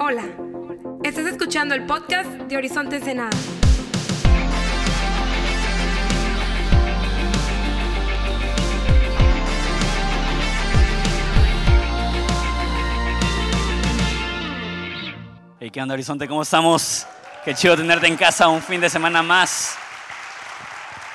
Hola, estás escuchando el podcast de Horizonte Ensenada. Hey, ¿qué onda, Horizonte? ¿Cómo estamos? Qué chido tenerte en casa un fin de semana más.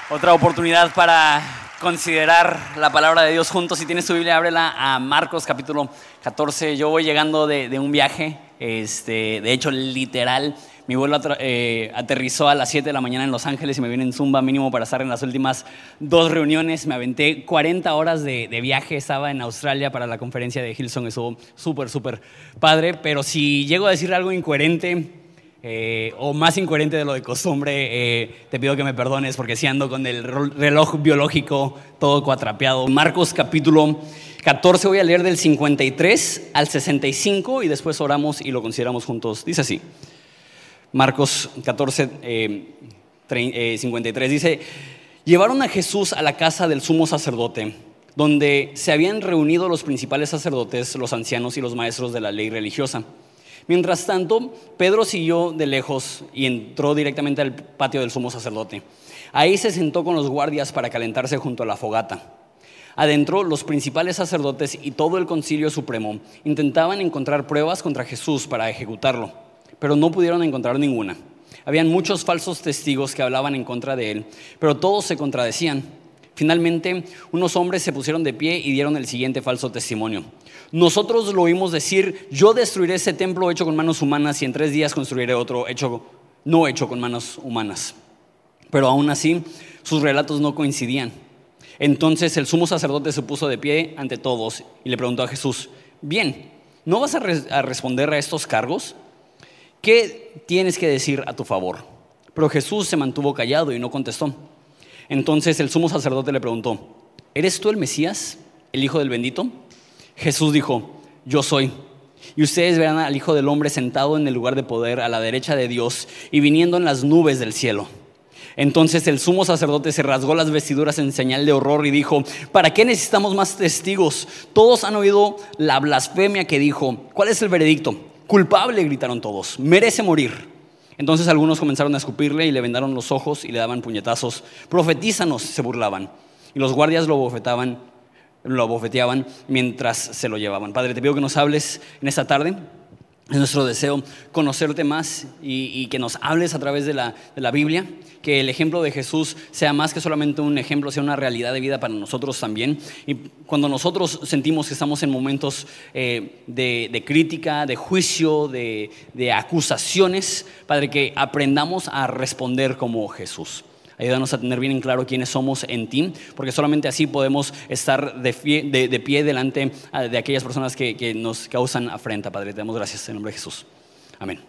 Otra oportunidad para considerar la palabra de Dios juntos. Si tienes tu Biblia, ábrela a Marcos capítulo 14. Yo voy llegando de, un viaje, este, de hecho, literal. Mi vuelo eh, aterrizó a las 7 de la mañana en Los Ángeles y me vine en Zumba mínimo para estar en las últimas dos reuniones. Me aventé 40 horas de, viaje. Estaba en Australia para la conferencia de Hillsong. Estuvo súper, súper padre. Pero si llego a decir algo incoherente, eh, o más incoherente de lo de costumbre, eh, te pido que me perdones porque si ando con el reloj biológico todo cuatrapeado. Marcos capítulo 14 voy a leer del 53 al 65 y después oramos y lo consideramos juntos. Dice así, Marcos 14, eh, trein- eh, 53 dice, llevaron a Jesús a la casa del sumo sacerdote, donde se habían reunido los principales sacerdotes, los ancianos y los maestros de la ley religiosa. Mientras tanto, Pedro siguió de lejos y entró directamente al patio del sumo sacerdote. Ahí se sentó con los guardias para calentarse junto a la fogata. Adentro, los principales sacerdotes y todo el concilio supremo intentaban encontrar pruebas contra Jesús para ejecutarlo, pero no pudieron encontrar ninguna. Habían muchos falsos testigos que hablaban en contra de él, pero todos se contradecían. Finalmente, unos hombres se pusieron de pie y dieron el siguiente falso testimonio. Nosotros lo oímos decir, yo destruiré ese templo hecho con manos humanas y en tres días construiré otro hecho, no hecho con manos humanas. Pero aún así, sus relatos no coincidían. Entonces el sumo sacerdote se puso de pie ante todos y le preguntó a Jesús, bien, ¿no vas a, a responder a estos cargos? ¿Qué tienes que decir a tu favor? Pero Jesús se mantuvo callado y no contestó. Entonces el sumo sacerdote le preguntó, ¿eres tú el Mesías, el Hijo del bendito? Jesús dijo, yo soy. Y ustedes verán al Hijo del Hombre sentado en el lugar de poder a la derecha de Dios y viniendo en las nubes del cielo. Entonces el sumo sacerdote se rasgó las vestiduras en señal de horror y dijo, ¿para qué necesitamos más testigos? Todos han oído la blasfemia que dijo. ¿Cuál es el veredicto? Culpable, gritaron todos. Merece morir. Entonces algunos comenzaron a escupirle y le vendaron los ojos y le daban puñetazos. Profetízanos, se burlaban. Y los guardias lo bofetaban, lo bofeteaban mientras se lo llevaban. Padre, te pido que nos hables en esta tarde. Es nuestro deseo conocerte más y, que nos hables a través de la, de la Biblia, que el ejemplo de Jesús sea más que solamente un ejemplo, sea una realidad de vida para nosotros también. Y cuando nosotros sentimos que estamos en momentos eh, de, de crítica, de juicio, de, de acusaciones, Padre, que aprendamos a responder como Jesús. Ayúdanos a tener bien en claro quiénes somos en ti, porque solamente así podemos estar de, fie- de- de pie delante ah, de aquellas personas que, que nos causan afrenta, Padre. Te damos gracias en nombre de Jesús. Amén.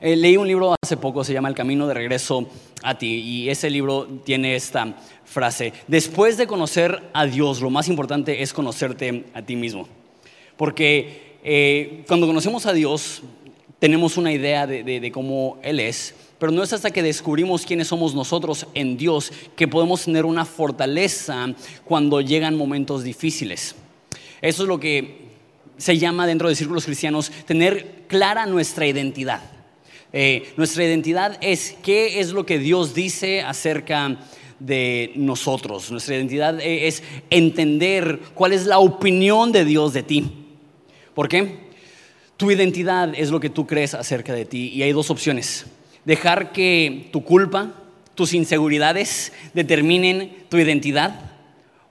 Eh, leí un libro hace poco, se llama El Camino de Regreso a ti, y ese libro tiene esta frase, después de conocer a Dios, lo más importante es conocerte a ti mismo. Porque eh, cuando conocemos a Dios, tenemos una idea de, de- de cómo Él es, pero no es hasta que descubrimos quiénes somos nosotros en Dios que podemos tener una fortaleza cuando llegan momentos difíciles. Eso es lo que se llama dentro de círculos cristianos tener clara nuestra identidad. Eh, nuestra identidad es qué es lo que Dios dice acerca de nosotros. Nuestra identidad eh, es entender cuál es la opinión de Dios de ti. ¿Por qué? Tu identidad es lo que tú crees acerca de ti y hay dos opciones. Dejar que tu culpa, tus inseguridades determinen tu identidad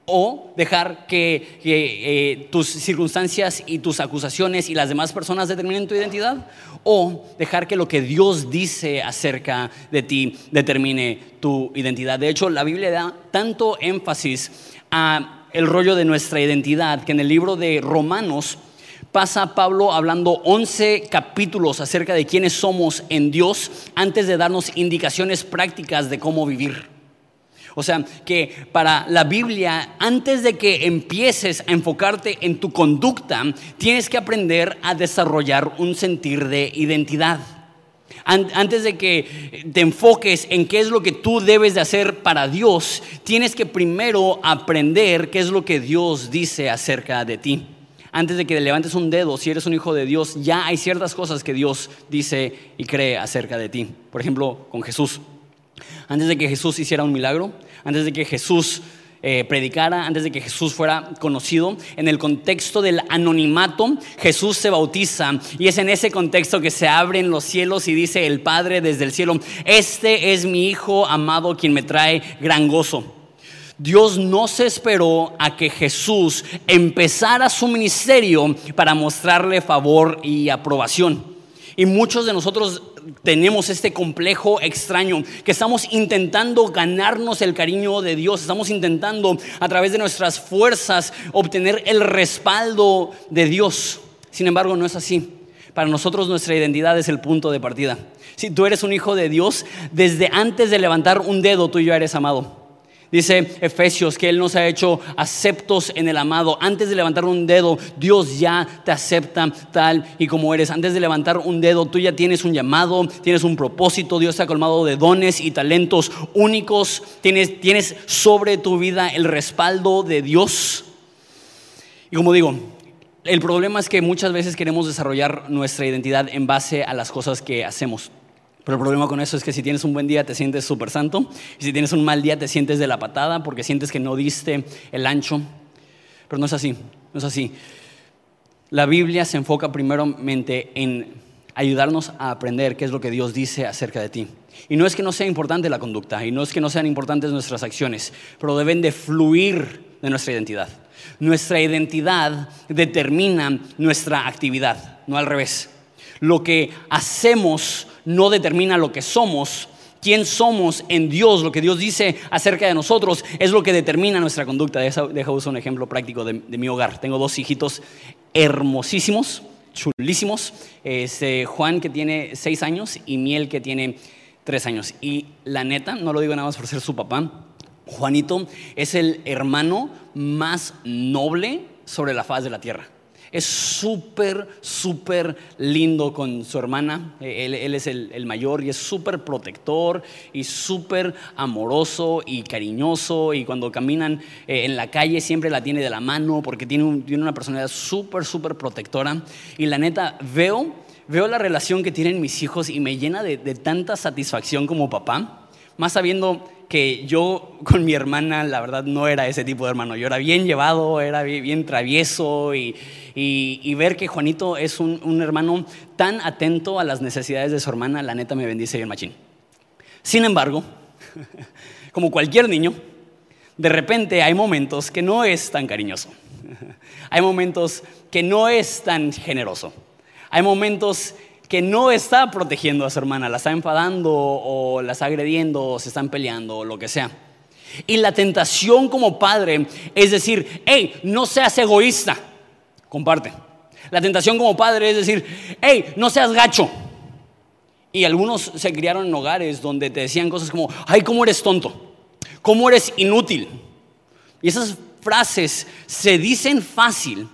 o dejar que, eh, tus circunstancias y tus acusaciones y las demás personas determinen tu identidad o dejar que lo que Dios dice acerca de ti determine tu identidad. De hecho, la Biblia da tanto énfasis a el rollo de nuestra identidad que en el libro de Romanos pasa Pablo hablando 11 capítulos acerca de quiénes somos en Dios antes de darnos indicaciones prácticas de cómo vivir. O sea, que para la Biblia, antes de que empieces a enfocarte en tu conducta, tienes que aprender a desarrollar un sentir de identidad. An- Antes de que te enfoques en qué es lo que tú debes de hacer para Dios, tienes que primero aprender qué es lo que Dios dice acerca de ti. Antes de que levantes un dedo, si eres un hijo de Dios, ya hay ciertas cosas que Dios dice y cree acerca de ti. Por ejemplo, con Jesús. Antes de que Jesús hiciera un milagro, antes de que Jesús eh, predicara, antes de que Jesús fuera conocido, en el contexto del anonimato, Jesús se bautiza y es en ese contexto que se abren los cielos y dice el Padre desde el cielo, este es mi Hijo amado quien me trae gran gozo. Dios no se esperó a que Jesús empezara su ministerio para mostrarle favor y aprobación. Y muchos de nosotros tenemos este complejo extraño, que estamos intentando ganarnos el cariño de Dios, estamos intentando a través de nuestras fuerzas obtener el respaldo de Dios. Sin embargo, no es así. Para nosotros nuestra identidad es el punto de partida. Si tú eres un hijo de Dios, desde antes de levantar un dedo tú ya eres amado. Dice Efesios que Él nos ha hecho aceptos en el amado. Antes de levantar un dedo, Dios ya te acepta tal y como eres. Antes de levantar un dedo, tú ya tienes un llamado, tienes un propósito. Dios te ha colmado de dones y talentos únicos. Tienes, tienes sobre tu vida el respaldo de Dios. Y como digo, el problema es que muchas veces queremos desarrollar nuestra identidad en base a las cosas que hacemos. Pero el problema con eso es que si tienes un buen día te sientes súper santo y si tienes un mal día te sientes de la patada porque sientes que no diste el ancho. Pero no es así, no es así. La Biblia se enfoca primeramente en ayudarnos a aprender qué es lo que Dios dice acerca de ti. Y no es que no sea importante la conducta y no es que no sean importantes nuestras acciones, pero deben de fluir de nuestra identidad. Nuestra identidad determina nuestra actividad, no al revés. Lo que hacemos no determina lo que somos. Quién somos en Dios, lo que Dios dice acerca de nosotros, es lo que determina nuestra conducta. Deja, usar un ejemplo práctico de, mi hogar. Tengo dos hijitos hermosísimos, chulísimos. Este, Juan que tiene seis años y Miel que tiene tres años. Y la neta, no lo digo nada más por ser su papá, Juanito es el hermano más noble sobre la faz de la tierra. Es súper, súper lindo con su hermana. Él, es el, mayor y es súper protector y súper amoroso y cariñoso. Y cuando caminan eh, en la calle siempre la tiene de la mano porque tiene, una personalidad súper, súper protectora. Y la neta, veo, veo la relación que tienen mis hijos y me llena de tanta satisfacción como papá. Más sabiendo que yo con mi hermana, la verdad, no era ese tipo de hermano. Yo era bien llevado, era bien, travieso y, ver que Juanito es un, hermano tan atento a las necesidades de su hermana, la neta me bendice bien machín. Sin embargo, como cualquier niño, de repente hay momentos que no es tan cariñoso. Hay momentos que no es tan generoso. Hay momentos que no está protegiendo a su hermana, la está enfadando o la está agrediendo o se están peleando o lo que sea. Y la tentación como padre es decir, hey, no seas egoísta, comparte. La tentación como padre es decir, hey, no seas gacho. Y algunos se criaron en hogares donde te decían cosas como, ay, ¿cómo eres tonto? ¿Cómo eres inútil? Y esas frases se dicen fácil,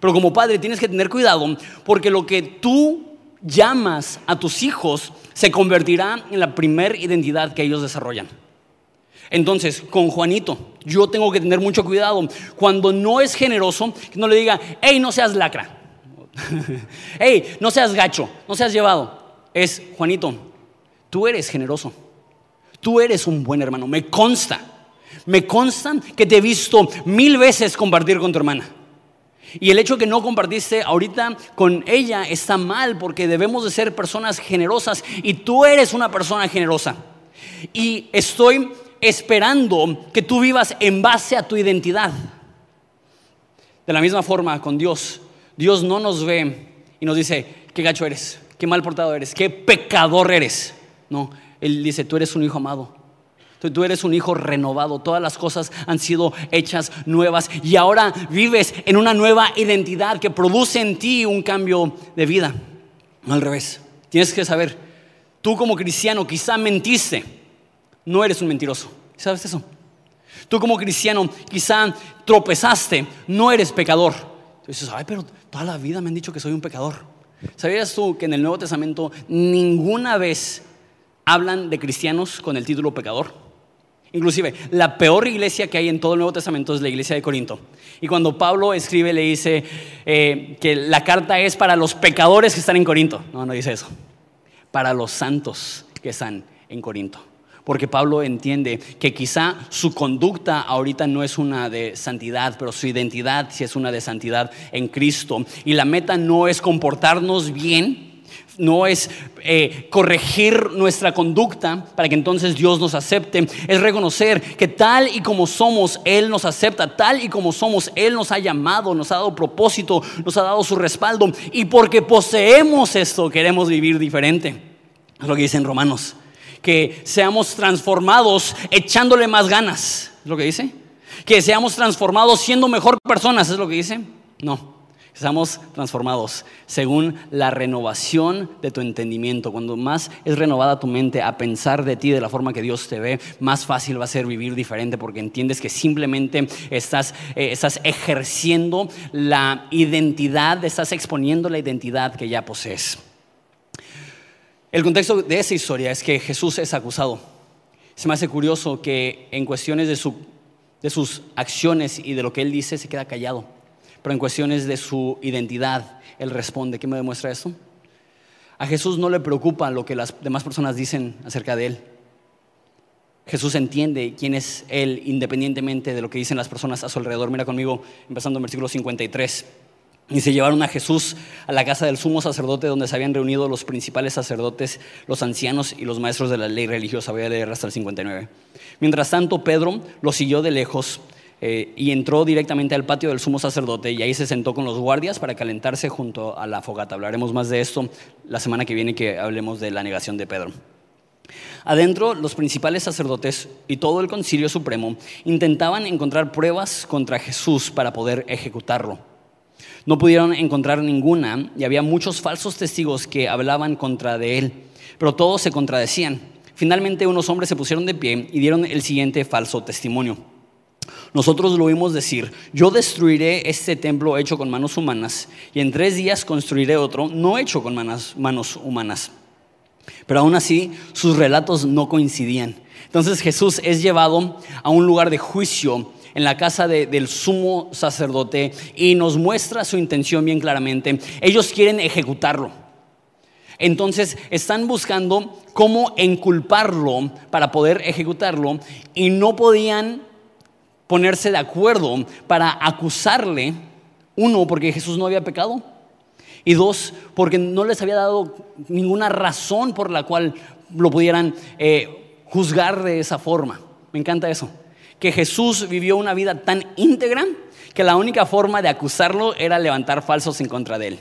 pero como padre tienes que tener cuidado porque lo que tú llamas a tus hijos se convertirá en la primer identidad que ellos desarrollan. Entonces, con Juanito, yo tengo que tener mucho cuidado. Cuando no es generoso, que no le diga, hey, no seas lacra. hey, no seas gacho, no seas llevado. Es, Juanito, tú eres generoso. Tú eres un buen hermano. Me consta. Me consta que te he visto mil veces compartir con tu hermana. Y el hecho que no compartiste ahorita con ella está mal porque debemos de ser personas generosas y tú eres una persona generosa. Y estoy esperando que tú vivas en base a tu identidad. De la misma forma con Dios, Dios no nos ve y nos dice, qué gacho eres, qué mal portado eres, qué pecador eres. No, Él dice, tú eres un hijo amado. Tú eres un hijo renovado, todas las cosas han sido hechas nuevas y ahora vives en una nueva identidad que produce en ti un cambio de vida. No al revés. Tienes que saber, tú como cristiano quizá mentiste, no eres un mentiroso. ¿Sabes eso? Tú como cristiano quizá tropezaste, no eres pecador. Tú dices, ay, pero toda la vida me han dicho que soy un pecador. ¿Sabías tú que en el Nuevo Testamento ninguna vez hablan de cristianos con el título pecador? Inclusive, la peor iglesia que hay en todo el Nuevo Testamento es la iglesia de Corinto. Y cuando Pablo escribe, le dice eh, que la carta es para los pecadores que están en Corinto. No, no dice eso. Para los santos que están en Corinto. Porque Pablo entiende que quizá su conducta ahorita no es una de santidad, pero su identidad sí es una de santidad en Cristo. Y la meta no es comportarnos bien, no es eh, corregir nuestra conducta para que entonces Dios nos acepte, es reconocer que tal y como somos, Él nos acepta, tal y como somos, Él nos ha llamado, nos ha dado propósito, nos ha dado su respaldo. Y porque poseemos esto queremos vivir diferente. Es lo que dice en Romanos, que seamos transformados echándole más ganas, es lo que dice, que seamos transformados siendo mejor personas, es lo que dice. No, Estamos transformados según la renovación de tu entendimiento. Cuando más es renovada tu mente a pensar de ti de la forma que Dios te ve, más fácil va a ser vivir diferente porque entiendes que simplemente estás, eh, estás ejerciendo la identidad, estás exponiendo la identidad que ya posees. El contexto de esa historia es que Jesús es acusado. Se me hace curioso que en cuestiones de, su, de sus acciones y de lo que él dice se queda callado pero en cuestiones de su identidad, Él responde. ¿Qué me demuestra eso? A Jesús no le preocupa lo que las demás personas dicen acerca de Él. Jesús entiende quién es Él independientemente de lo que dicen las personas a su alrededor. Mira conmigo, empezando en versículo 53. Y se llevaron a Jesús a la casa del sumo sacerdote donde se habían reunido los principales sacerdotes, los ancianos y los maestros de la ley religiosa. Voy a leer hasta el 59. Mientras tanto, Pedro lo siguió de lejos eh, y entró directamente al patio del sumo sacerdote y ahí se sentó con los guardias para calentarse junto a la fogata. Hablaremos más de esto la semana que viene que hablemos de la negación de Pedro. Adentro, los principales sacerdotes y todo el concilio supremo intentaban encontrar pruebas contra Jesús para poder ejecutarlo. No pudieron encontrar ninguna y había muchos falsos testigos que hablaban contra de él, pero todos se contradecían. Finalmente unos hombres se pusieron de pie y dieron el siguiente falso testimonio. Nosotros lo oímos decir, yo destruiré este templo hecho con manos humanas y en tres días construiré otro no hecho con manos, humanas. Pero aún así sus relatos no coincidían. Entonces Jesús es llevado a un lugar de juicio en la casa del sumo sacerdote y nos muestra su intención bien claramente. Ellos quieren ejecutarlo. Entonces están buscando cómo enculparlo para poder ejecutarlo y no podían ponerse de acuerdo para acusarle, uno, porque Jesús no había pecado, y dos, porque no les había dado ninguna razón por la cual lo pudieran eh, juzgar de esa forma. Me encanta eso, que Jesús vivió una vida tan íntegra que la única forma de acusarlo era levantar falsos en contra de él.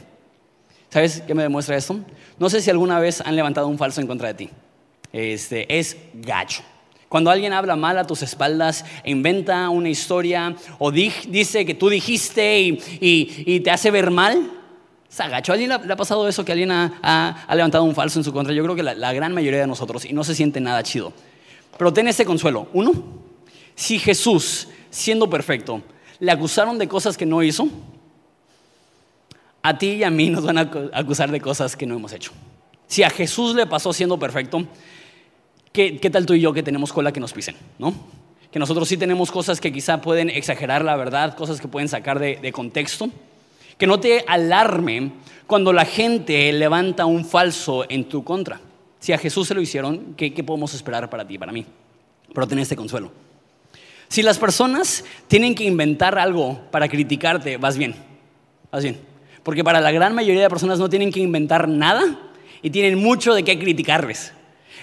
¿Sabes qué me demuestra eso? No sé si alguna vez han levantado un falso en contra de ti. Este, es gacho. Cuando alguien habla mal a tus espaldas, inventa una historia o dice que tú dijiste y, te hace ver mal, se agachó. ¿A alguien le ha, pasado eso que alguien ha, levantado un falso en su contra? Yo creo que la, la gran mayoría de nosotros y no se siente nada chido. Pero ten ese consuelo. Uno, si Jesús, siendo perfecto, le acusaron de cosas que no hizo, a ti y a mí nos van a acusar de cosas que no hemos hecho. Si a Jesús le pasó siendo perfecto, ¿qué, tal tú y yo que tenemos cola que nos pisen? ¿no? Que nosotros sí tenemos cosas que quizá pueden exagerar la verdad, cosas que pueden sacar de, contexto. Que no te alarme cuando la gente levanta un falso en tu contra. Si a Jesús se lo hicieron, ¿qué, podemos esperar para ti para mí? Pero ten este consuelo. Si las personas tienen que inventar algo para criticarte, vas bien, vas bien. Porque para la gran mayoría de personas no tienen que inventar nada y tienen mucho de qué criticarles.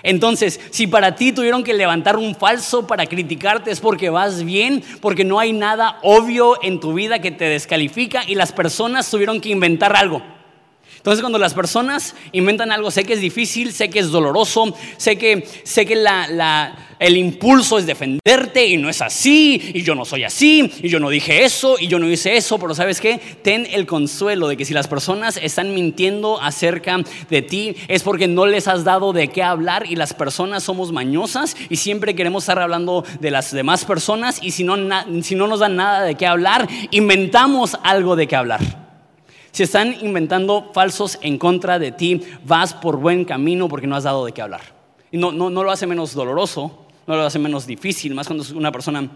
Entonces, si para ti tuvieron que levantar un falso para criticarte es porque vas bien, porque no hay nada obvio en tu vida que te descalifica y las personas tuvieron que inventar algo. Entonces cuando las personas inventan algo, sé que es difícil, sé que es doloroso, sé que, sé que el impulso es defenderte y no es así, y yo no soy así, y yo no dije eso, y yo no hice eso, pero sabes qué, ten el consuelo de que si las personas están mintiendo acerca de ti es porque no les has dado de qué hablar y las personas somos mañosas y siempre queremos estar hablando de las demás personas y si no, si no nos dan nada de qué hablar, inventamos algo de qué hablar. Si están inventando falsos en contra de ti, vas por buen camino porque no has dado de qué hablar. Y no, no, no lo hace menos doloroso, no lo hace menos difícil, más cuando es una persona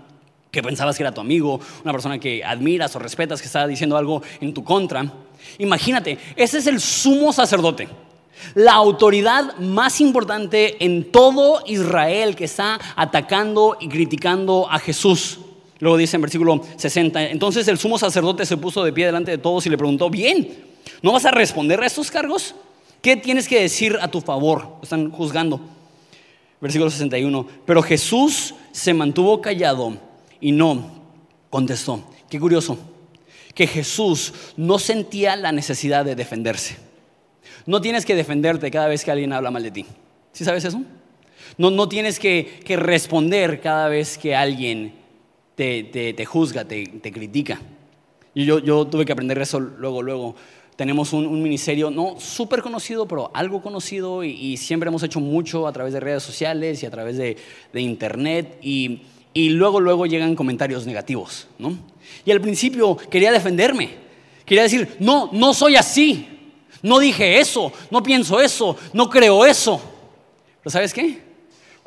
que pensabas que era tu amigo, una persona que admiras o respetas que está diciendo algo en tu contra. Imagínate, ese es el sumo sacerdote, la autoridad más importante en todo Israel que está atacando y criticando a Jesús. Luego dice en versículo 60, entonces el sumo sacerdote se puso de pie delante de todos y le preguntó, bien, ¿no vas a responder a estos cargos? ¿Qué tienes que decir a tu favor? Están juzgando. Versículo 61, pero Jesús se mantuvo callado y no contestó. Qué curioso, que Jesús no sentía la necesidad de defenderse. No tienes que defenderte cada vez que alguien habla mal de ti. ¿Sí sabes eso? No, no tienes que, que responder cada vez que alguien te, juzga, te, critica. Y yo, yo tuve que aprender eso luego, luego. Tenemos un, ministerio no súper conocido, pero algo conocido y, siempre hemos hecho mucho a través de redes sociales y a través de, internet y, y, luego, luego llegan comentarios negativos, ¿no? Y al principio quería defenderme, quería decir, no, no soy así, no dije eso, no pienso eso, no creo eso. Pero ¿sabes qué?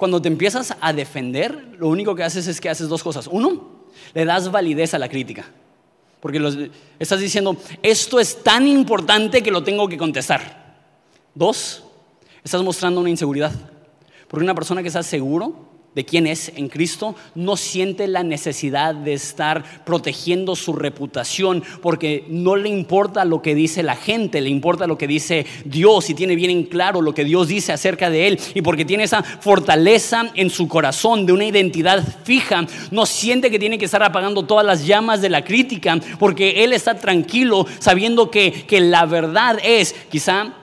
Cuando te empiezas a defender, lo único que haces es que haces dos cosas. Uno, le das validez a la crítica. Porque estás diciendo, esto es tan importante que lo tengo que contestar. Dos, estás mostrando una inseguridad. Porque una persona que está seguro de quién es en Cristo, no siente la necesidad de estar protegiendo su reputación porque no le importa lo que dice la gente, le importa lo que dice Dios y tiene bien en claro lo que Dios dice acerca de él y porque tiene esa fortaleza en su corazón de una identidad fija, no siente que tiene que estar apagando todas las llamas de la crítica porque él está tranquilo sabiendo que, que la verdad es, quizá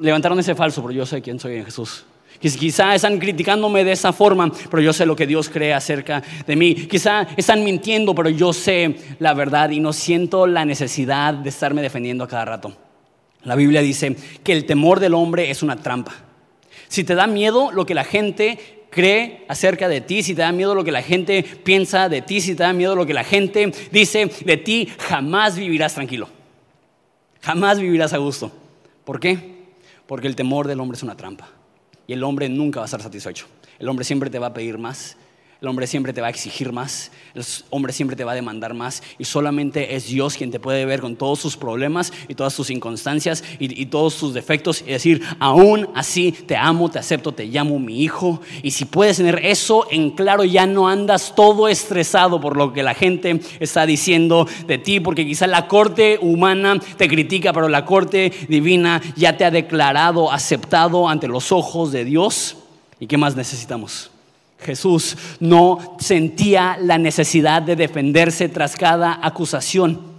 levantaron ese falso, pero yo sé quién soy en Jesús. Quizá están criticándome de esa forma, pero yo sé lo que Dios cree acerca de mí. Quizá están mintiendo, pero yo sé la verdad y no siento la necesidad de estarme defendiendo a cada rato. La Biblia dice que el temor del hombre es una trampa. Si te da miedo lo que la gente cree acerca de ti, si te da miedo lo que la gente piensa de ti, si te da miedo lo que la gente dice de ti, jamás vivirás tranquilo. Jamás vivirás a gusto. ¿Por qué? Porque el temor del hombre es una trampa. Y el hombre nunca va a estar satisfecho. El hombre siempre te va a pedir más. El hombre siempre te va a exigir más, el hombre siempre te va a demandar más y solamente es Dios quien te puede ver con todos sus problemas y todas sus inconstancias y, todos sus defectos y decir, aún así te amo, te acepto, te llamo mi hijo. Y si puedes tener eso en claro, ya no andas todo estresado por lo que la gente está diciendo de ti, porque quizá la corte humana te critica, pero la corte divina ya te ha declarado aceptado ante los ojos de Dios. ¿Y qué más necesitamos? Jesús no sentía la necesidad de defenderse tras cada acusación.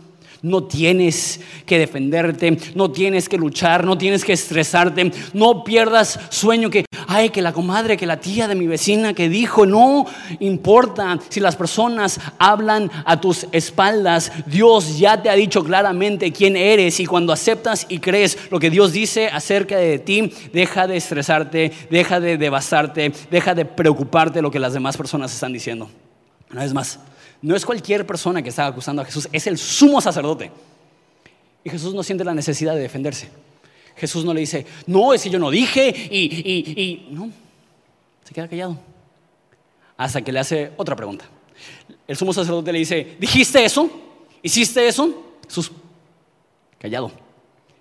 No tienes que defenderte, no tienes que luchar, no tienes que estresarte, no pierdas sueño que, ay, que la comadre, que la tía de mi vecina que dijo, no importa si las personas hablan a tus espaldas, Dios ya te ha dicho claramente quién eres y cuando aceptas y crees lo que Dios dice acerca de ti, deja de estresarte, deja de devastarte, deja de preocuparte lo que las demás personas están diciendo. Una vez más, no es cualquier persona que está acusando a Jesús, es el sumo sacerdote. Y Jesús no siente la necesidad de defenderse. Jesús no le dice, no, es que yo no dije y, y, no, se queda callado. Hasta que le hace otra pregunta. El sumo sacerdote le dice, ¿dijiste eso? ¿Hiciste eso? Jesús, callado.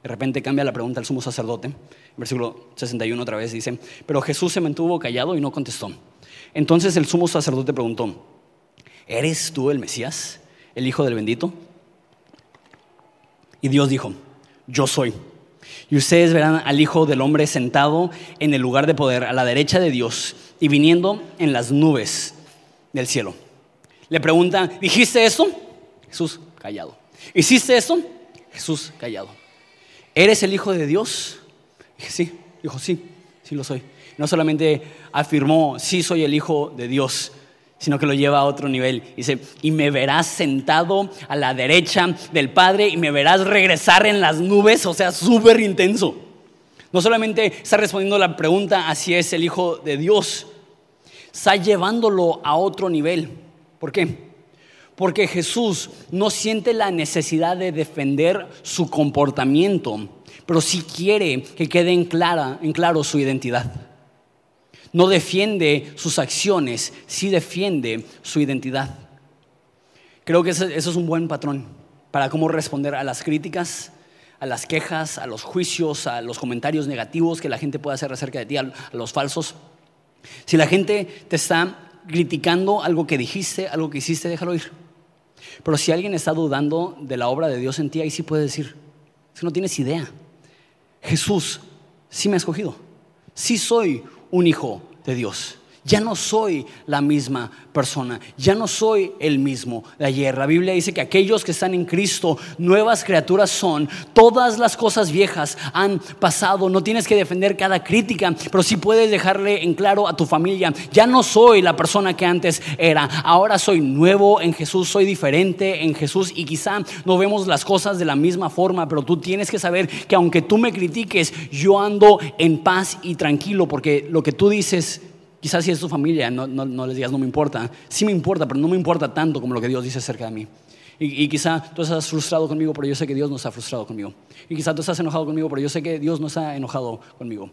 De repente cambia la pregunta al sumo sacerdote. Versículo 61 otra vez dice, pero Jesús se mantuvo callado y no contestó. Entonces el sumo sacerdote preguntó, ¿eres tú el Mesías, el Hijo del bendito? Y Dios dijo, yo soy. Y ustedes verán al Hijo del Hombre sentado en el lugar de poder a la derecha de Dios y viniendo en las nubes del cielo. Le pregunta, ¿dijiste eso? Jesús, callado. ¿Hiciste eso? Jesús, callado. ¿Eres el Hijo de Dios? Dije, sí. Dijo, sí, sí lo soy. No solamente afirmó, sí soy el Hijo de Dios, sino que lo lleva a otro nivel. Dice, y me verás sentado a la derecha del Padre y me verás regresar en las nubes, o sea, súper intenso. No solamente está respondiendo la pregunta a si es el Hijo de Dios, está llevándolo a otro nivel. ¿Por qué? Porque Jesús no siente la necesidad de defender su comportamiento, pero sí quiere que quede en, clara, en claro su identidad. No defiende sus acciones, sí defiende su identidad. Creo que eso es un buen patrón para cómo responder a las críticas, a las quejas, a los juicios, a los comentarios negativos que la gente puede hacer acerca de ti, a los falsos. Si la gente te está criticando algo que dijiste, algo que hiciste, déjalo ir. Pero si alguien está dudando de la obra de Dios en ti, ahí sí puede decir, si no tienes idea, Jesús sí me ha escogido, sí soy un hijo de Dios. Ya no soy la misma persona, ya no soy el mismo de ayer. La Biblia dice que aquellos que están en Cristo, nuevas criaturas son. Todas las cosas viejas han pasado. No tienes que defender cada crítica, pero sí puedes dejarle en claro a tu familia, ya no soy la persona que antes era. Ahora soy nuevo en Jesús, soy diferente en Jesús y quizá no vemos las cosas de la misma forma, pero tú tienes que saber que aunque tú me critiques, yo ando en paz y tranquilo porque lo que tú dices Quizás si es tu familia, no, les digas no me importa. Sí me importa, pero no me importa tanto como lo que Dios dice acerca de mí. Y, quizá tú estás frustrado conmigo, pero yo sé que Dios no está frustrado conmigo. Y quizá tú estás enojado conmigo, pero yo sé que Dios no está enojado conmigo.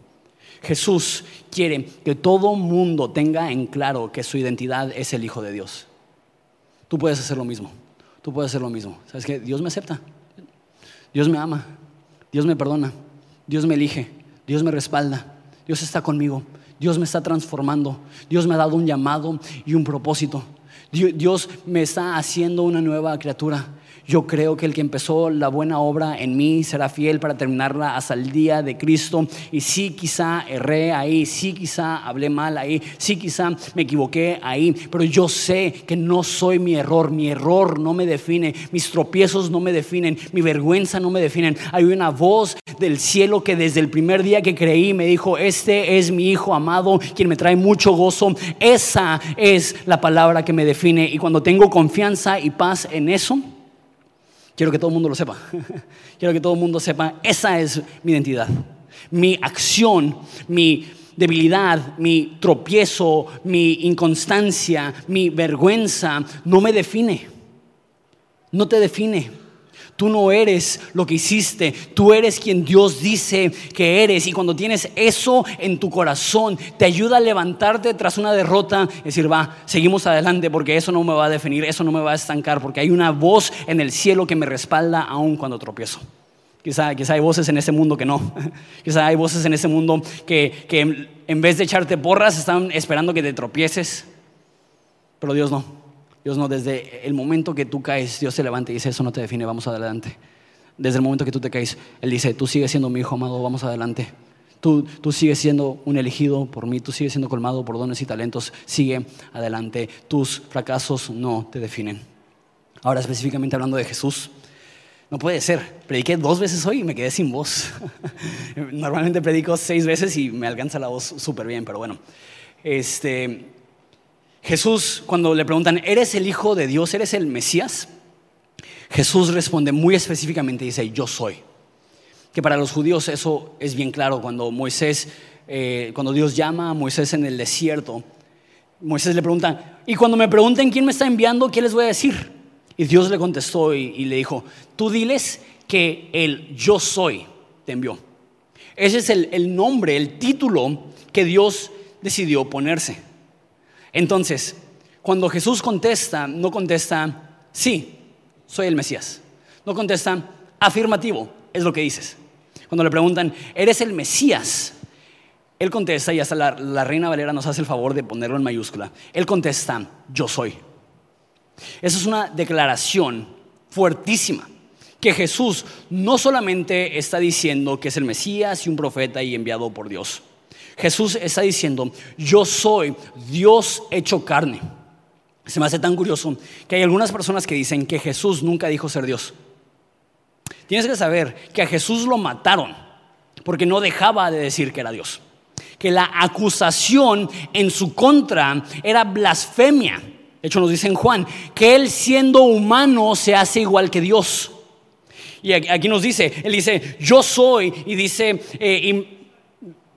Jesús quiere que todo mundo tenga en claro que su identidad es el Hijo de Dios. Tú puedes hacer lo mismo. Tú puedes hacer lo mismo. ¿Sabes que Dios me acepta. Dios me ama. Dios me perdona. Dios me elige. Dios me respalda. Dios está conmigo. Dios me está transformando. Dios me ha dado un llamado y un propósito. Dios me está haciendo una nueva criatura. Yo creo que el que empezó la buena obra en mí será fiel para terminarla hasta el día de Cristo. Y sí, quizá erré ahí, sí, quizá hablé mal ahí, sí, quizá me equivoqué ahí, pero yo sé que no soy mi error. Mi error no me define, mis tropiezos no me definen, mi vergüenza no me definen. Hay una voz del cielo que desde el primer día que creí me dijo, este es mi Hijo amado, quien me trae mucho gozo. Esa es la palabra que me define. Y cuando tengo confianza y paz en eso, Quiero que todo el mundo lo sepa. Quiero que todo el mundo sepa, esa es mi identidad. Mi acción, mi debilidad, mi tropiezo, mi inconstancia, mi vergüenza, no me define. No te define. Tú no eres lo que hiciste, tú eres quien Dios dice que eres. Y cuando tienes eso en tu corazón, te ayuda a levantarte tras una derrota y decir, va, seguimos adelante porque eso no me va a definir, eso no me va a estancar, porque hay una voz en el cielo que me respalda aún cuando tropiezo. Quizá, quizá hay voces en ese mundo que no. Quizá hay voces en ese mundo que, que en vez de echarte porras están esperando que te tropieces. Pero Dios no. Dios no, desde el momento que tú caes, Dios se levanta y dice, eso no te define, vamos adelante. Desde el momento que tú te caes, Él dice, tú sigues siendo mi hijo amado, vamos adelante. Tú, tú, sigues siendo un elegido por mí, tú sigues siendo colmado por dones y talentos, sigue adelante. Tus fracasos no te definen. Ahora específicamente hablando de Jesús, no puede ser. Prediqué dos veces hoy y me quedé sin voz. Normalmente predico seis veces y me alcanza la voz súper bien, pero bueno. Este, Jesús, cuando le preguntan, ¿eres el Hijo de Dios? ¿Eres el Mesías? Jesús responde muy específicamente y dice, yo soy. Que para los judíos eso es bien claro. Cuando Moisés, eh, cuando Dios llama a Moisés en el desierto, Moisés le pregunta, y cuando me pregunten quién me está enviando, ¿qué les voy a decir? Y Dios le contestó y, le dijo, tú diles que el yo soy te envió. Ese es el nombre, el título que Dios decidió ponerse. Entonces, cuando Jesús contesta, no contesta, sí, soy el Mesías. No contesta, afirmativo, es lo que dices. Cuando le preguntan, ¿eres el Mesías? Él contesta, y hasta la, Reina Valera nos hace el favor de ponerlo en mayúscula. Él contesta, yo soy. Esa es una declaración fuertísima que Jesús no solamente está diciendo que es el Mesías y un profeta y enviado por Dios, Jesús está diciendo, yo soy Dios hecho carne. Se me hace tan curioso que hay algunas personas que dicen que Jesús nunca dijo ser Dios. Tienes que saber que a Jesús lo mataron porque no dejaba de decir que era Dios. Que la acusación en su contra era blasfemia. De hecho nos dice en Juan que él siendo humano se hace igual que Dios. Y aquí nos dice, él dice, yo soy, y dice, eh,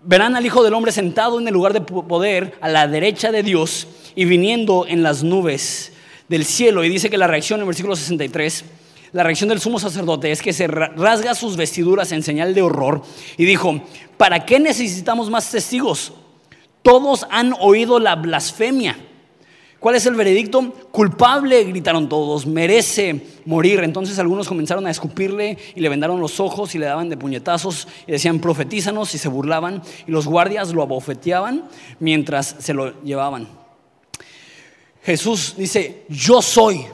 Verán al Hijo del Hombre sentado en el lugar de poder a la derecha de Dios y viniendo en las nubes del cielo. Y dice que la reacción en versículo 63, la reacción del sumo sacerdote es que se rasga sus vestiduras en señal de horror y dijo, ¿para qué necesitamos más testigos? Todos han oído la blasfemia. ¿Cuál es el veredicto? Culpable, gritaron todos, merece morir. Entonces algunos comenzaron a escupirle y le vendaron los ojos y le daban de puñetazos y decían, profetízanos y se burlaban. Y los guardias lo abofeteaban mientras se lo llevaban. Jesús dice, yo soy.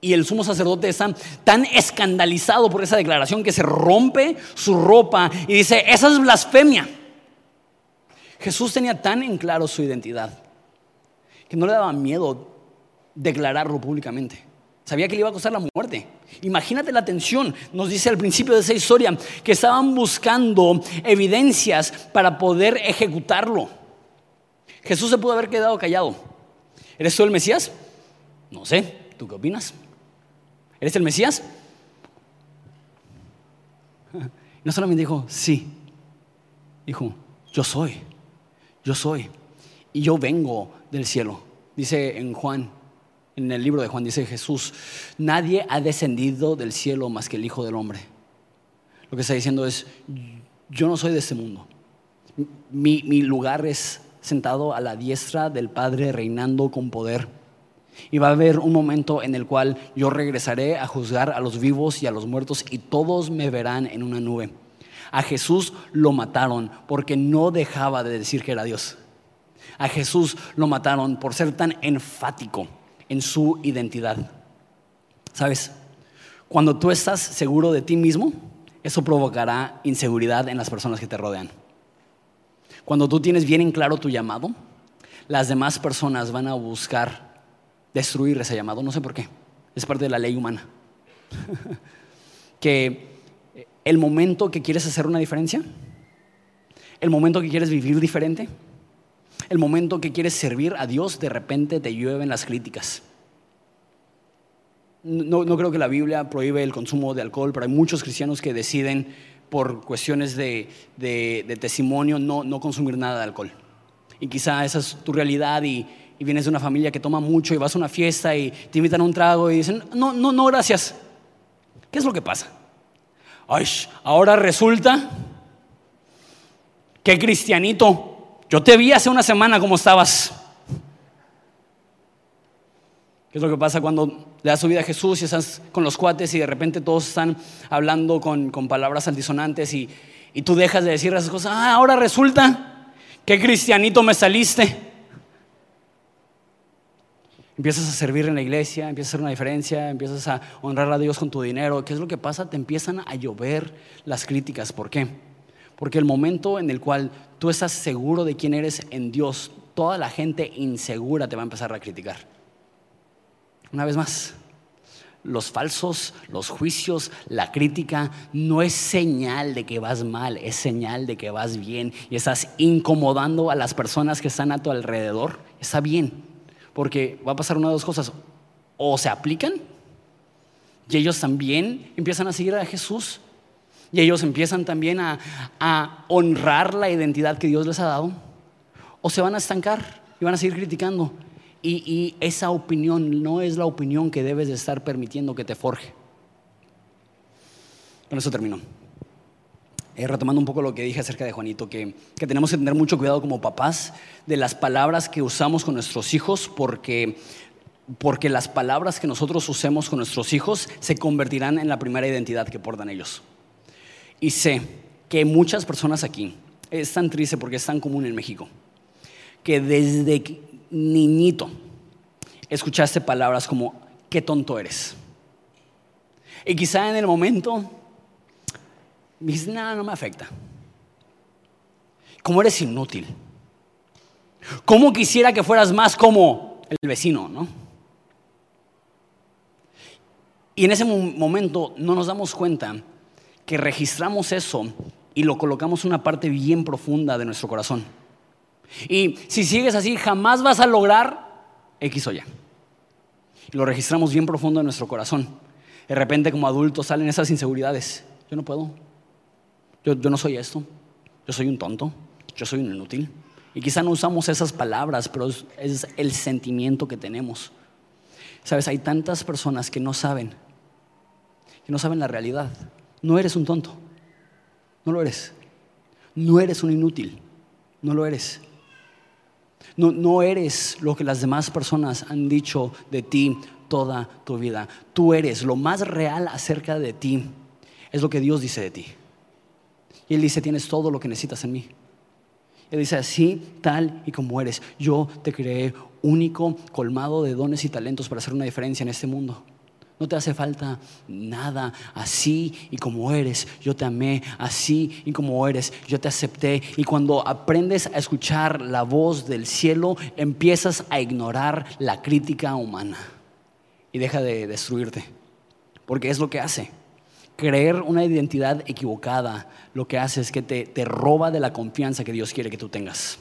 Y el sumo sacerdote está tan escandalizado por esa declaración que se rompe su ropa y dice, esa es blasfemia. Jesús tenía tan en claro su identidad que no le daba miedo declararlo públicamente. Sabía que le iba a costar la muerte. Imagínate la tensión. Nos dice al principio de esa historia que estaban buscando evidencias para poder ejecutarlo. Jesús se pudo haber quedado callado. ¿Eres tú el Mesías? No sé. ¿Tú qué opinas? ¿Eres el Mesías? No solamente dijo, sí. Dijo, yo soy. Yo soy. Y yo vengo del cielo. Dice en Juan, en el libro de Juan, dice Jesús, nadie ha descendido del cielo más que el Hijo del Hombre. Lo que está diciendo es, yo no soy de este mundo. Mi, mi lugar es sentado a la diestra del Padre reinando con poder. Y va a haber un momento en el cual yo regresaré a juzgar a los vivos y a los muertos y todos me verán en una nube. A Jesús lo mataron porque no dejaba de decir que era Dios. A Jesús lo mataron por ser tan enfático en su identidad. ¿Sabes? Cuando tú estás seguro de ti mismo, eso provocará inseguridad en las personas que te rodean. Cuando tú tienes bien en claro tu llamado, las demás personas van a buscar destruir ese llamado. No sé por qué. Es parte de la ley humana. que el momento que quieres hacer una diferencia, el momento que quieres vivir diferente, el momento que quieres servir a Dios, de repente te llueven las críticas. No, creo que la Biblia prohíbe el consumo de alcohol, pero hay muchos cristianos que deciden por cuestiones de, testimonio no, consumir nada de alcohol. Y quizá esa es tu realidad y, y, vienes de una familia que toma mucho y vas a una fiesta y te invitan a un trago y dicen, no, no, no, gracias. ¿Qué es lo que pasa? Ay, ahora resulta que cristianito yo te vi hace una semana como estabas. ¿Qué es lo que pasa cuando le das su vida a Jesús y estás con los cuates y de repente todos están hablando con, palabras altisonantes y, y, tú dejas de decir esas cosas? Ah, ahora resulta que cristianito me saliste. Empiezas a servir en la iglesia, empiezas a hacer una diferencia, empiezas a honrar a Dios con tu dinero. ¿Qué es lo que pasa? Te empiezan a llover las críticas. ¿Por qué? Porque el momento en el cual tú estás seguro de quién eres en Dios, toda la gente insegura te va a empezar a criticar. Una vez más, los falsos, los juicios, la crítica no es señal de que vas mal, es señal de que vas bien y estás incomodando a las personas que están a tu alrededor. Está bien, porque va a pasar una de dos cosas. O se aplican y ellos también empiezan a seguir a Jesús y ellos empiezan también a, honrar la identidad que Dios les ha dado, o se van a estancar y van a seguir criticando. Y, esa opinión no es la opinión que debes de estar permitiendo que te forje. Con eso termino. Eh, retomando un poco lo que dije acerca de Juanito, que, tenemos que tener mucho cuidado como papás de las palabras que usamos con nuestros hijos, porque las palabras que nosotros usemos con nuestros hijos se convertirán en la primera identidad que portan ellos. Y sé que muchas personas aquí, es tan triste porque es tan común en México, que desde niñito escuchaste palabras como, qué tonto eres. Y quizá en el momento dices, nada, no me afecta. Como eres inútil. ¿Cómo quisiera que fueras más como el vecino, no? Y en ese momento no nos damos cuenta que registramos eso y lo colocamos en una parte bien profunda de nuestro corazón. Y si sigues así, jamás vas a lograr X o Y. Lo registramos bien profundo en nuestro corazón. De repente como adultos salen esas inseguridades. Yo no puedo. Yo no soy esto. Yo soy un tonto. Yo soy un inútil. Y quizá no usamos esas palabras, pero es el sentimiento que tenemos. Sabes, hay tantas personas que no saben, que no saben la realidad. No eres un tonto. No lo eres. No eres un inútil. No lo eres. No, no eres lo que las demás personas han dicho de ti toda tu vida. Tú eres lo más real acerca de ti. Es lo que Dios dice de ti. Y Él dice, tienes todo lo que necesitas en mí. Él dice, así, tal y como eres. Yo te creé único, colmado de dones y talentos para hacer una diferencia en este mundo. No te hace falta nada, así y como eres. Yo te amé, así y como eres. Yo te acepté. Y cuando aprendes a escuchar la voz del cielo, empiezas a ignorar la crítica humana. Y deja de destruirte. Porque es lo que hace. Creer una identidad equivocada lo que hace es que te, te roba de la confianza que Dios quiere que tú tengas.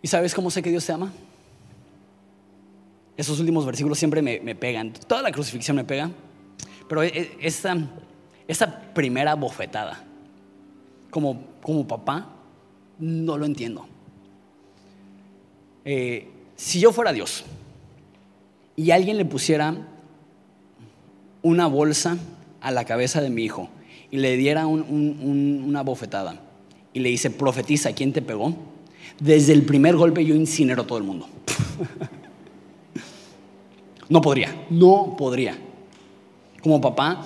¿Y sabes cómo sé que Dios te ama? Esos últimos versículos siempre me, pegan. Toda la crucifixión me pega. Pero e, e, esta, esta primera bofetada, como, como papá, no lo entiendo. Eh, si yo fuera Dios y alguien le pusiera una bolsa a la cabeza de mi hijo y le diera una bofetada y le dice, profetiza, ¿quién te pegó? Desde el primer golpe yo incinero a todo el mundo. No podría, no podría. Como papá,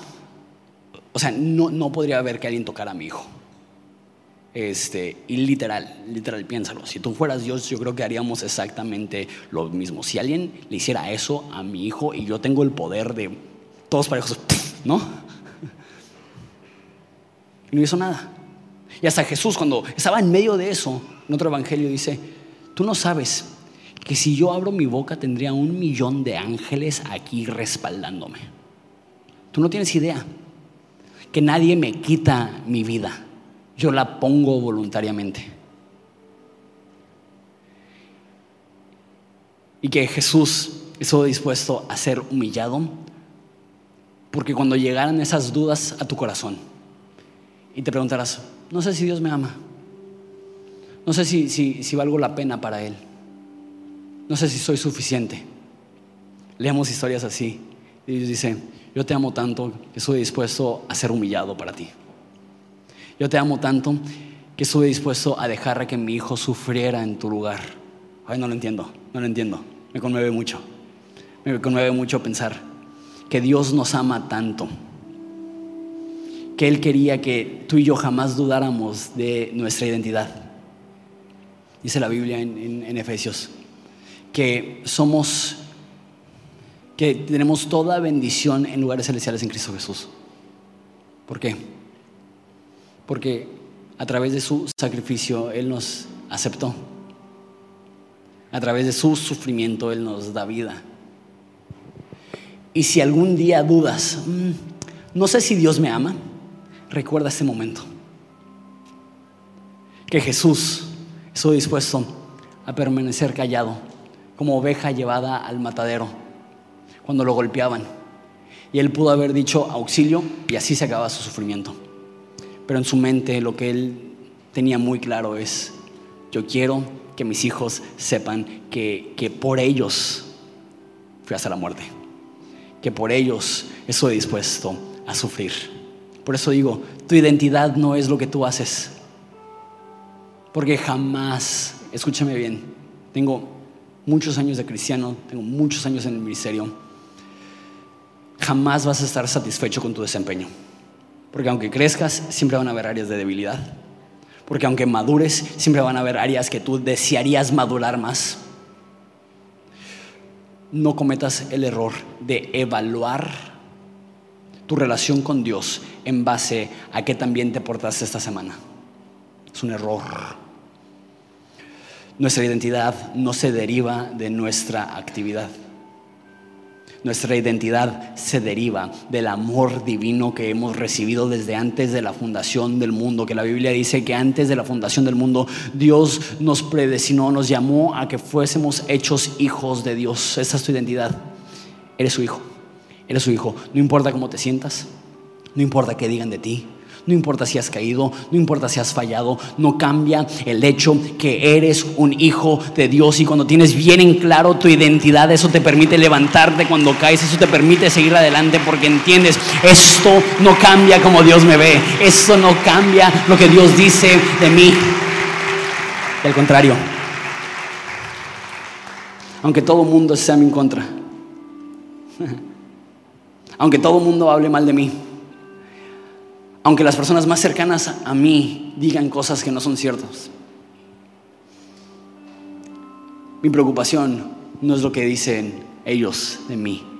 o sea, no, no podría ver que alguien tocara a mi hijo. Este, y literal, literal, piénsalo. Si tú fueras Dios, yo creo que haríamos exactamente lo mismo. Si alguien le hiciera eso a mi hijo y yo tengo el poder de todos parejos, ¿no? no hizo nada. Y hasta Jesús, cuando estaba en medio de eso, en otro evangelio dice: Tú no sabes que si yo abro mi boca tendría un millón de ángeles aquí respaldándome. Tú no tienes idea que nadie me quita mi vida, yo la pongo voluntariamente. Y que Jesús estuvo dispuesto a ser humillado, porque cuando llegaran esas dudas a tu corazón y te preguntarás, no sé si Dios me ama, no sé si, si, si valgo la pena para Él no sé si soy suficiente. Leemos historias así. Y Dios dice, yo te amo tanto que estoy dispuesto a ser humillado para ti. Yo te amo tanto que estoy dispuesto a dejar que mi hijo sufriera en tu lugar. Ay, no lo entiendo, no lo entiendo. Me conmueve mucho. Me conmueve mucho pensar que Dios nos ama tanto. Que Él quería que tú y yo jamás dudáramos de nuestra identidad. Dice la Biblia en Efesios que somos, que tenemos toda bendición en lugares celestiales en Cristo Jesús. ¿Por qué? Porque a través de su sacrificio Él nos aceptó. A través de su sufrimiento Él nos da vida. Y si algún día dudas, mm, no sé si Dios me ama, recuerda ese momento. Que Jesús estuvo dispuesto a permanecer callado como oveja llevada al matadero cuando lo golpeaban. Y él pudo haber dicho auxilio y así se acaba su sufrimiento. Pero en su mente lo que él tenía muy claro es, yo quiero que mis hijos sepan que, que por ellos fui hasta la muerte, que por ellos estoy dispuesto a sufrir. Por eso digo, tu identidad no es lo que tú haces, porque jamás, escúchame bien, tengo muchos años de cristiano, tengo muchos años en el ministerio, jamás vas a estar satisfecho con tu desempeño. Porque aunque crezcas, siempre van a haber áreas de debilidad. Porque aunque madures, siempre van a haber áreas que tú desearías madurar más. No cometas el error de evaluar tu relación con Dios en base a qué también te portaste esta semana. Es un error. Nuestra identidad no se deriva de nuestra actividad. Nuestra identidad se deriva del amor divino que hemos recibido desde antes de la fundación del mundo, que la Biblia dice que antes de la fundación del mundo Dios nos predestinó, nos llamó a que fuésemos hechos hijos de Dios. Esa es tu identidad. Eres su hijo. Eres su hijo. No importa cómo te sientas, no importa qué digan de ti, no importa si has caído, no importa si has fallado, no cambia el hecho que eres un hijo de Dios y cuando tienes bien en claro tu identidad, eso te permite levantarte cuando caes, eso te permite seguir adelante porque entiendes, esto no cambia como Dios me ve, esto no cambia lo que Dios dice de mí. Y al contrario, aunque todo el mundo sea a mi contra, aunque todo el mundo hable mal de mí, aunque las personas más cercanas a mí digan cosas que no son ciertas, mi preocupación no es lo que dicen ellos de mí.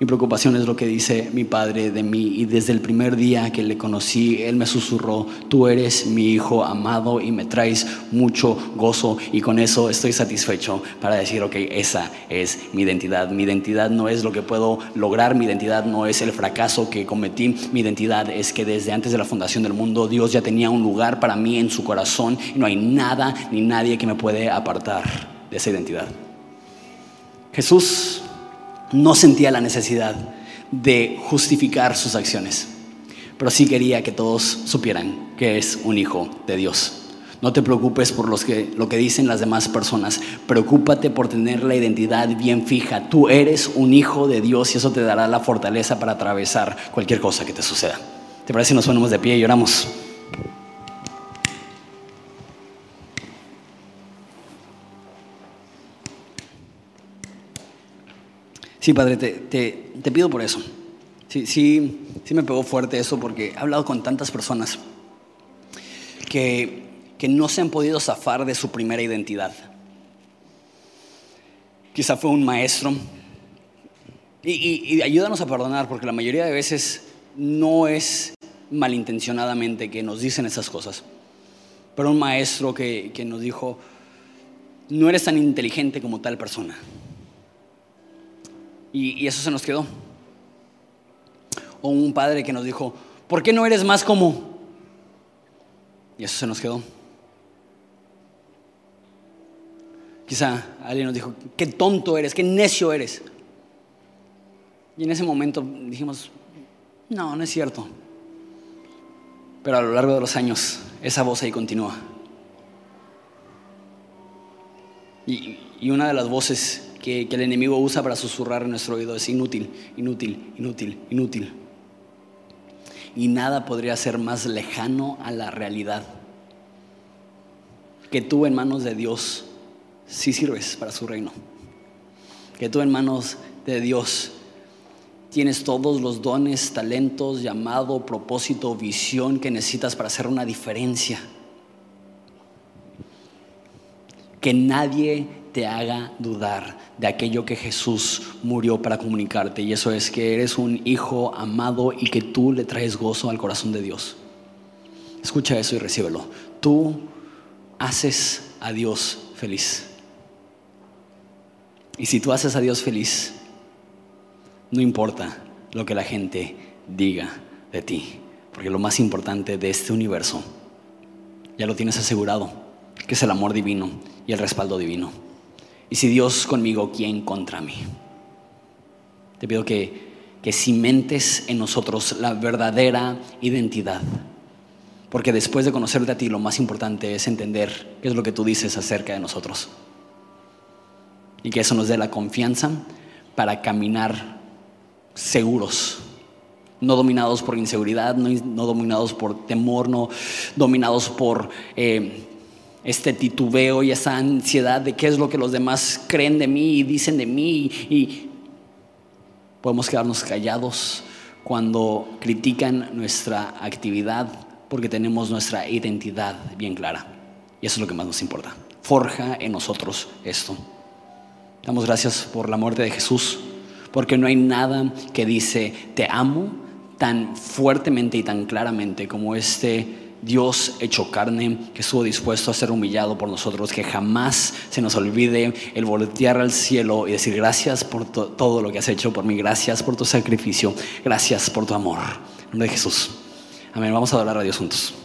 Mi preocupación es lo que dice mi padre de mí y desde el primer día que le conocí, él me susurró, tú eres mi hijo amado y me traes mucho gozo y con eso estoy satisfecho para decir, ok, esa es mi identidad. Mi identidad no es lo que puedo lograr, mi identidad no es el fracaso que cometí, mi identidad es que desde antes de la fundación del mundo Dios ya tenía un lugar para mí en su corazón y no hay nada ni nadie que me puede apartar de esa identidad. Jesús no sentía la necesidad de justificar sus acciones, pero sí quería que todos supieran que es un hijo de Dios. No te preocupes por los que, lo que dicen las demás personas, preocúpate por tener la identidad bien fija. Tú eres un hijo de Dios y eso te dará la fortaleza para atravesar cualquier cosa que te suceda. ¿Te parece si nos ponemos de pie y oramos? Sí, Padre, te, pido por eso. Sí, sí, sí me pegó fuerte eso porque he hablado con tantas personas que, que no se han podido zafar de su primera identidad. Quizá fue un maestro. Y, y, ayúdanos a perdonar porque la mayoría de veces no es malintencionadamente que nos dicen esas cosas. Pero un maestro que, que nos dijo, no eres tan inteligente como tal persona. Y, eso se nos quedó. O un padre que nos dijo, ¿por qué no eres más como? Y eso se nos quedó. Quizá alguien nos dijo, qué tonto eres, qué necio eres. Y en ese momento dijimos, no, no es cierto. Pero a lo largo de los años, esa voz ahí continúa. Y, y una de las voces que, el enemigo usa para susurrar en nuestro oído es inútil, inútil, inútil, inútil. Y nada podría ser más lejano a la realidad que tú en manos de Dios sí sirves para su reino. Que tú en manos de Dios tienes todos los dones, talentos, llamado, propósito, visión que necesitas para hacer una diferencia. Que nadie te haga dudar de aquello que Jesús murió para comunicarte. Y eso es que eres un hijo amado y que tú le traes gozo al corazón de Dios. Escucha eso y recíbelo. Tú haces a Dios feliz. Y si tú haces a Dios feliz, no importa lo que la gente diga de ti, porque lo más importante de este universo ya lo tienes asegurado, que es el amor divino y el respaldo divino. Y si Dios conmigo, ¿quién contra mí? Te pido que, que cimentes en nosotros la verdadera identidad. Porque después de conocerte a ti, lo más importante es entender qué es lo que tú dices acerca de nosotros. Y que eso nos dé la confianza para caminar seguros, no dominados por inseguridad, no, dominados por temor, no dominados por eh, este titubeo y esa ansiedad de qué es lo que los demás creen de mí y dicen de mí y podemos quedarnos callados cuando critican nuestra actividad porque tenemos nuestra identidad bien clara. Y eso es lo que más nos importa. Forja en nosotros esto. Damos gracias por la muerte de Jesús, porque no hay nada que dice te amo tan fuertemente y tan claramente como este Dios hecho carne, que estuvo dispuesto a ser humillado por nosotros, que jamás se nos olvide el voltear al cielo y decir gracias por todo lo que has hecho por mí, gracias por tu sacrificio, gracias por tu amor. En nombre de Jesús. Amén. Vamos a adorar a Dios juntos.